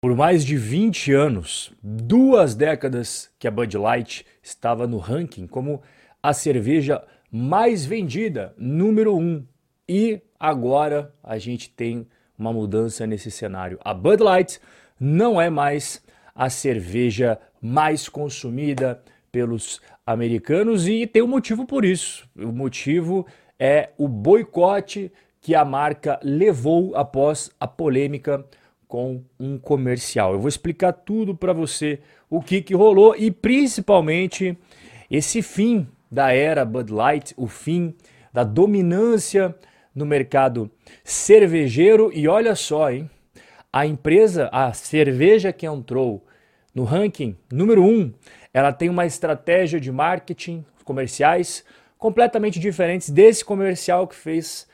Por mais de 20 anos, duas décadas que a Bud Light estava no ranking como a cerveja mais vendida, número um. E agora a gente tem uma mudança nesse cenário. A Bud Light não é mais a cerveja mais consumida pelos americanos e tem um motivo por isso. O motivo é o boicote que a marca levou após a polêmica com um comercial. Eu vou explicar tudo para você, o que, que rolou e principalmente esse fim da era Bud Light, o fim da dominância no mercado cervejeiro. E olha só, hein? A empresa, a cerveja que entrou no ranking número 1, um, ela tem uma estratégia de marketing comerciais completamente diferentes desse comercial que fez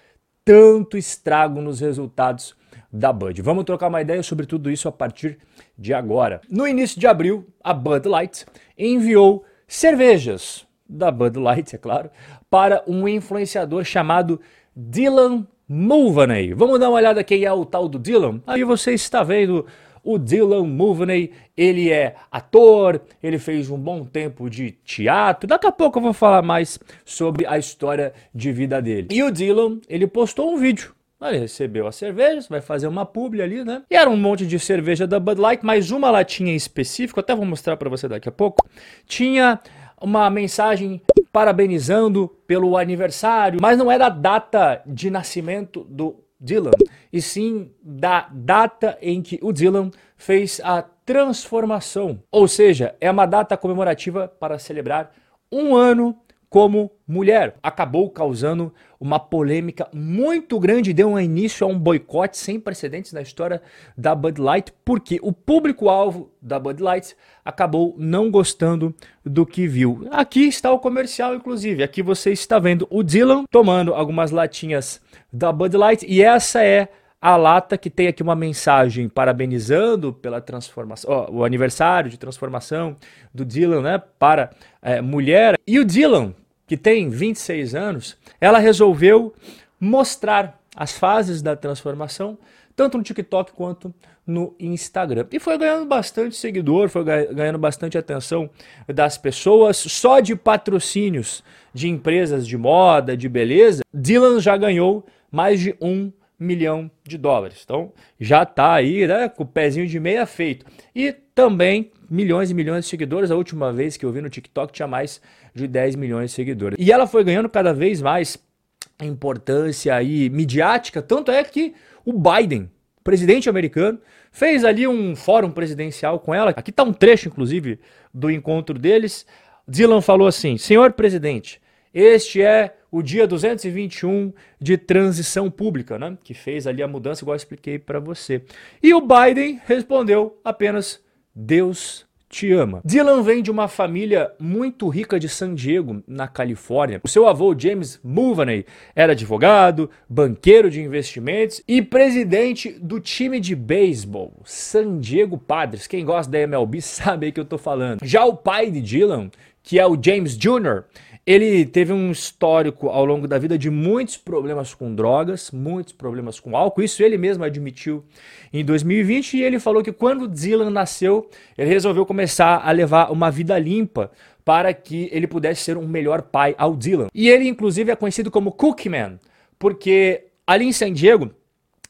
tanto estrago nos resultados da Bud. Vamos trocar uma ideia sobre tudo isso a partir de agora. No início de abril, a Bud Light enviou cervejas da Bud Light, é claro, para um influenciador chamado Dylan Mulvaney. Vamos dar uma olhada quem é o tal do Dylan? Aí você está vendo o Dylan Mulvaney, ele é ator, ele fez um bom tempo de teatro. Daqui a pouco eu vou falar mais sobre a história de vida dele. E o Dylan, ele postou um vídeo ele recebeu as cervejas, vai fazer uma publi ali, né? E era um monte de cerveja da Bud Light, mas uma latinha em específico, até vou mostrar para você daqui a pouco, tinha uma mensagem parabenizando pelo aniversário, mas não era a data de nascimento do Dylan, e sim da data em que o Dylan fez a transformação. Ou seja, é uma data comemorativa para celebrar um ano como mulher. Acabou causando uma polêmica muito grande, deu início a um boicote sem precedentes na história da Bud Light, porque o público-alvo da Bud Light acabou não gostando do que viu. Aqui está o comercial, inclusive. Aqui você está vendo o Dylan tomando algumas latinhas da Bud Light e essa é a lata que tem aqui uma mensagem parabenizando pela transformação, o aniversário de transformação do Dylan, né, para é, mulher. E o Dylan que tem 26 anos, ela resolveu mostrar as fases da transformação, tanto no TikTok quanto no Instagram. E foi ganhando bastante seguidor, foi ganhando bastante atenção das pessoas. Só de patrocínios de empresas de moda, de beleza, Dylan já ganhou mais de um milhão de dólares. Então já está aí né, com o pezinho de meia feito. E também milhões e milhões de seguidores. A última vez que eu vi no TikTok tinha mais de 10 milhões de seguidores. E ela foi ganhando cada vez mais importância aí midiática, tanto é que o Biden, presidente americano, fez ali um fórum presidencial com ela. Aqui está um trecho, inclusive, do encontro deles. Dylan falou assim: Senhor presidente, este é o dia 221 de transição pública, né? Que fez ali a mudança, igual eu expliquei para você. E o Biden respondeu apenas: Deus te ama. Dylan vem de uma família muito rica de San Diego, na Califórnia. O seu avô, James Mulvaney, era advogado, banqueiro de investimentos e presidente do time de beisebol, San Diego Padres. Quem gosta da MLB sabe aí que eu tô falando. Já o pai de Dylan, que é o James Jr., ele teve um histórico ao longo da vida de muitos problemas com drogas, muitos problemas com álcool. Isso ele mesmo admitiu em 2020 e ele falou que quando Dylan nasceu, ele resolveu começar a levar uma vida limpa para que ele pudesse ser um melhor pai ao Dylan. E ele inclusive é conhecido como Cookman, porque ali em San Diego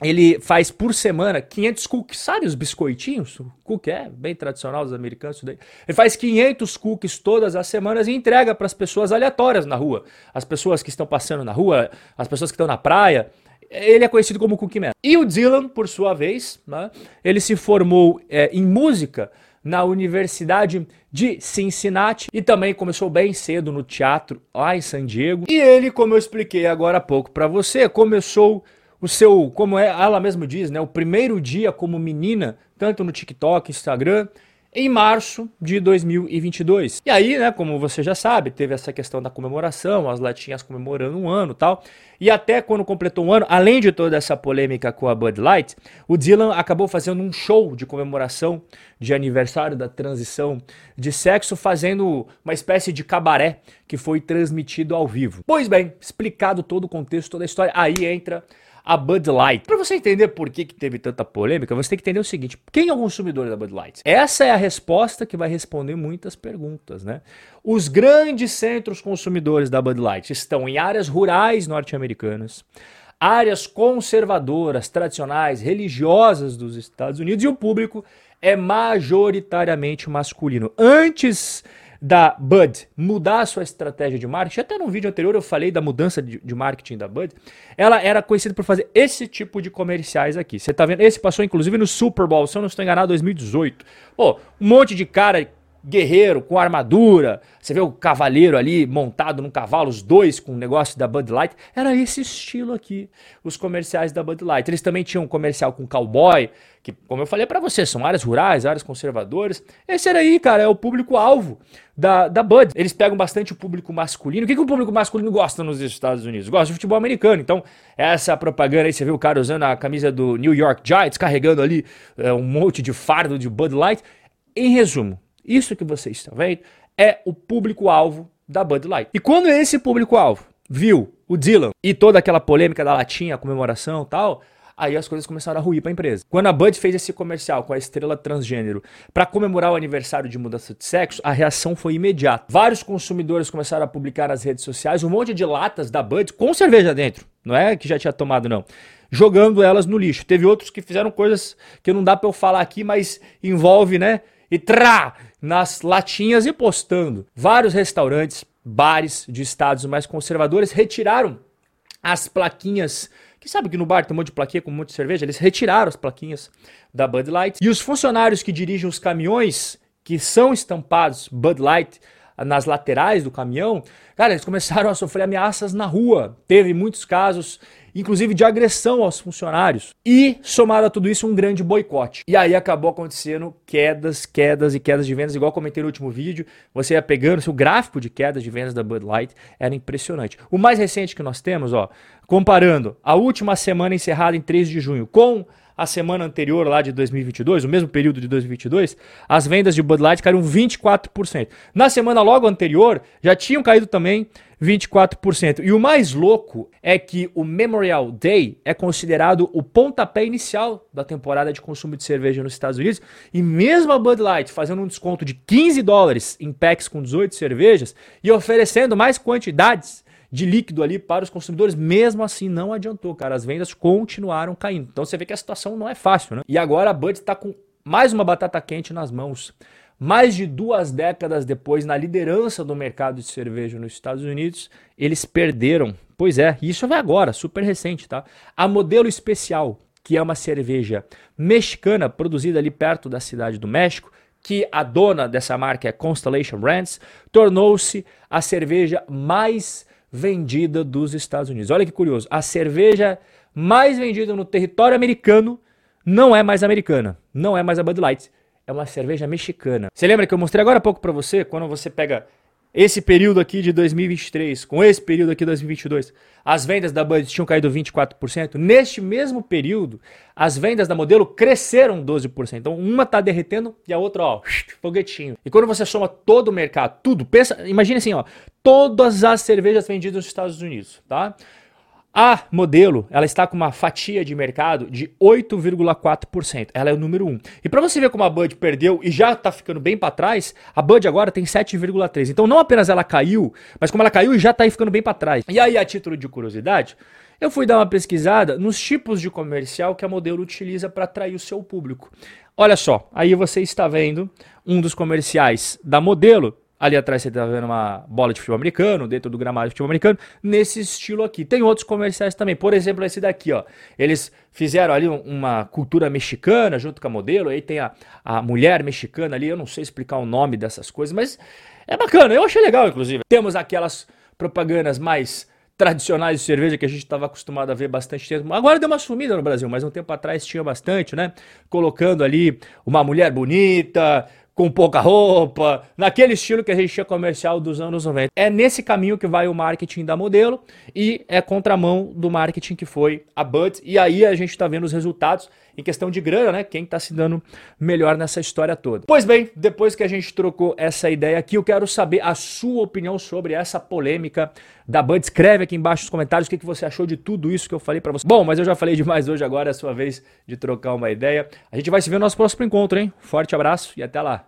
ele faz por semana 500 cookies, sabe os biscoitinhos? Cookie é bem tradicional dos americanos isso daí. Ele faz 500 cookies todas as semanas e entrega para as pessoas aleatórias na rua. As pessoas que estão passando na rua, as pessoas que estão na praia. Ele é conhecido como Cookie Man. E o Dylan, por sua vez, né, ele se formou é, em música na Universidade de Cincinnati e também começou bem cedo no teatro lá em San Diego. E ele, como eu expliquei agora há pouco para você, começou o seu, como é, ela mesma diz, né, o primeiro dia como menina, tanto no TikTok, Instagram, em março de 2022. E aí, né, como você já sabe, teve essa questão da comemoração, as latinhas comemorando um ano tal. E até quando completou um ano, além de toda essa polêmica com a Bud Light, o Dylan acabou fazendo um show de comemoração de aniversário da transição de sexo, fazendo uma espécie de cabaré que foi transmitido ao vivo. Pois bem, explicado todo o contexto, toda a história, aí entra a Bud Light. Para você entender por que, que teve tanta polêmica, você tem que entender o seguinte: quem é o consumidor da Bud Light? Essa é a resposta que vai responder muitas perguntas, né? Os grandes centros consumidores da Bud Light estão em áreas rurais norte-americanas, áreas conservadoras, tradicionais, religiosas dos Estados Unidos e o público é majoritariamente masculino. Antes da Bud mudar a sua estratégia de marketing, até no vídeo anterior eu falei da mudança de, de, marketing da Bud, ela era conhecida por fazer esse tipo de comerciais aqui. Você tá vendo? Esse passou inclusive no Super Bowl, se eu não estou enganado, 2018. Pô, um monte de cara guerreiro com armadura, você vê o cavaleiro ali montado num cavalo, os dois com o negócio da Bud Light. Era esse estilo aqui, os comerciais da Bud Light. Eles também tinham um comercial com cowboy, que, como eu falei para você, são áreas rurais, áreas conservadoras. Esse era aí, cara, é o público-alvo da, da Bud. Eles pegam bastante o público masculino. O que, que o público masculino gosta nos Estados Unidos? Gosta de futebol americano. Então, essa propaganda aí, você vê o cara usando a camisa do New York Giants, carregando ali é, um monte de fardo de Bud Light. Em resumo, isso que vocês estão vendo é o público-alvo da Bud Light. E quando esse público-alvo viu o Dylan e toda aquela polêmica da latinha, comemoração e tal, aí as coisas começaram a ruir para a empresa. Quando a Bud fez esse comercial com a estrela transgênero para comemorar o aniversário de mudança de sexo, a reação foi imediata. Vários consumidores começaram a publicar nas redes sociais um monte de latas da Bud com cerveja dentro. Não é que já tinha tomado, não. Jogando elas no lixo. Teve outros que fizeram coisas que não dá para eu falar aqui, mas envolve, né? E trá! Nas latinhas e postando. Vários restaurantes, bares de estados mais conservadores retiraram as plaquinhas. Que sabe que no bar tem um monte de plaquinha com um monte de cerveja? Eles retiraram as plaquinhas da Bud Light. E os funcionários que dirigem os caminhões que são estampados Bud Light nas laterais do caminhão, cara, eles começaram a sofrer ameaças na rua. Teve muitos casos inclusive de agressão aos funcionários. E, somado a tudo isso, um grande boicote. E aí acabou acontecendo quedas, quedas e quedas de vendas, igual comentei no último vídeo. Você ia pegando, o gráfico de quedas de vendas da Bud Light era impressionante. O mais recente que nós temos, ó, comparando a última semana encerrada em 3 de junho com a semana anterior lá de 2022, o mesmo período de 2022, as vendas de Bud Light caíram 24%. Na semana logo anterior, já tinham caído também 24%. E o mais louco é que o Memorial Day é considerado o pontapé inicial da temporada de consumo de cerveja nos Estados Unidos. E mesmo a Bud Light fazendo um desconto de 15 dólares em packs com 18 cervejas e oferecendo mais quantidades de líquido ali para os consumidores, mesmo assim não adiantou, cara. As vendas continuaram caindo. Então você vê que a situação não é fácil, né? E agora a Bud está com mais uma batata quente nas mãos. Mais de duas décadas depois, na liderança do mercado de cerveja nos Estados Unidos, eles perderam. Pois é, isso vai agora, super recente, tá? A modelo especial, que é uma cerveja mexicana produzida ali perto da cidade do México, que a dona dessa marca é Constellation Brands, tornou-se a cerveja mais vendida dos Estados Unidos. Olha que curioso, a cerveja mais vendida no território americano não é mais americana, não é mais a Bud Light, é uma cerveja mexicana. Você lembra que eu mostrei agora há pouco para você, quando você pega esse período aqui de 2023 com esse período aqui de 2022, as vendas da Bud tinham caído 24%. Neste mesmo período, as vendas da modelo cresceram 12%. Então, uma tá derretendo e a outra, ó, foguetinho. E quando você soma todo o mercado, tudo, pensa, imagine assim, ó, todas as cervejas vendidas nos Estados Unidos, tá? A modelo, ela está com uma fatia de mercado de 8,4%. Ela é o número 1. E para você ver como a Bud perdeu e já está ficando bem para trás, a Bud agora tem 7,3. Então não apenas ela caiu, mas como ela caiu e já está ficando bem para trás. E aí, a título de curiosidade, eu fui dar uma pesquisada nos tipos de comercial que a modelo utiliza para atrair o seu público. Olha só, aí você está vendo um dos comerciais da modelo Ali atrás você tá vendo uma bola de futebol americano, dentro do gramado de futebol americano, nesse estilo aqui. Tem outros comerciais também. Por exemplo, esse daqui, ó. Eles fizeram ali uma cultura mexicana junto com a modelo. Aí tem a, a mulher mexicana ali. Eu não sei explicar o nome dessas coisas, mas é bacana. Eu achei legal, inclusive. Temos aquelas propagandas mais tradicionais de cerveja que a gente estava acostumado a ver bastante tempo. Agora deu uma sumida no Brasil, mas um tempo atrás tinha bastante, né? Colocando ali uma mulher bonita, com pouca roupa, naquele estilo que a gente tinha comercial dos anos 90. É nesse caminho que vai o marketing da modelo e é contramão do marketing que foi a Buds. E aí a gente está vendo os resultados em questão de grana, né? Quem está se dando melhor nessa história toda. Pois bem, depois que a gente trocou essa ideia aqui, eu quero saber a sua opinião sobre essa polêmica da Bud. Escreve aqui embaixo nos comentários o que, que você achou de tudo isso que eu falei para você. Bom, mas eu já falei demais hoje, agora é a sua vez de trocar uma ideia. A gente vai se ver no nosso próximo encontro, hein? Forte abraço e até lá.